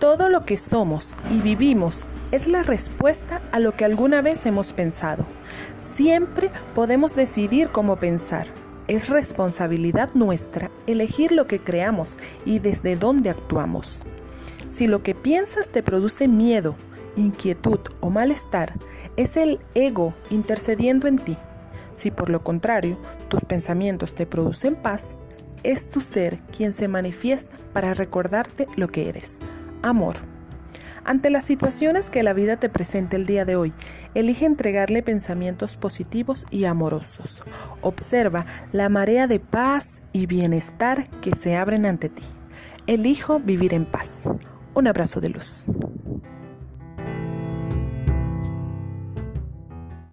Todo lo que somos y vivimos es la respuesta a lo que alguna vez hemos pensado. Siempre podemos decidir cómo pensar. Es responsabilidad nuestra elegir lo que creamos y desde dónde actuamos. Si lo que piensas te produce miedo, inquietud o malestar, es el ego intercediendo en ti. Si por lo contrario tus pensamientos te producen paz, es tu ser quien se manifiesta para recordarte lo que eres. Amor. Ante las situaciones que la vida te presenta el día de hoy, elige entregarle pensamientos positivos y amorosos. Observa la marea de paz y bienestar que se abren ante ti. Elijo vivir en paz. Un abrazo de luz.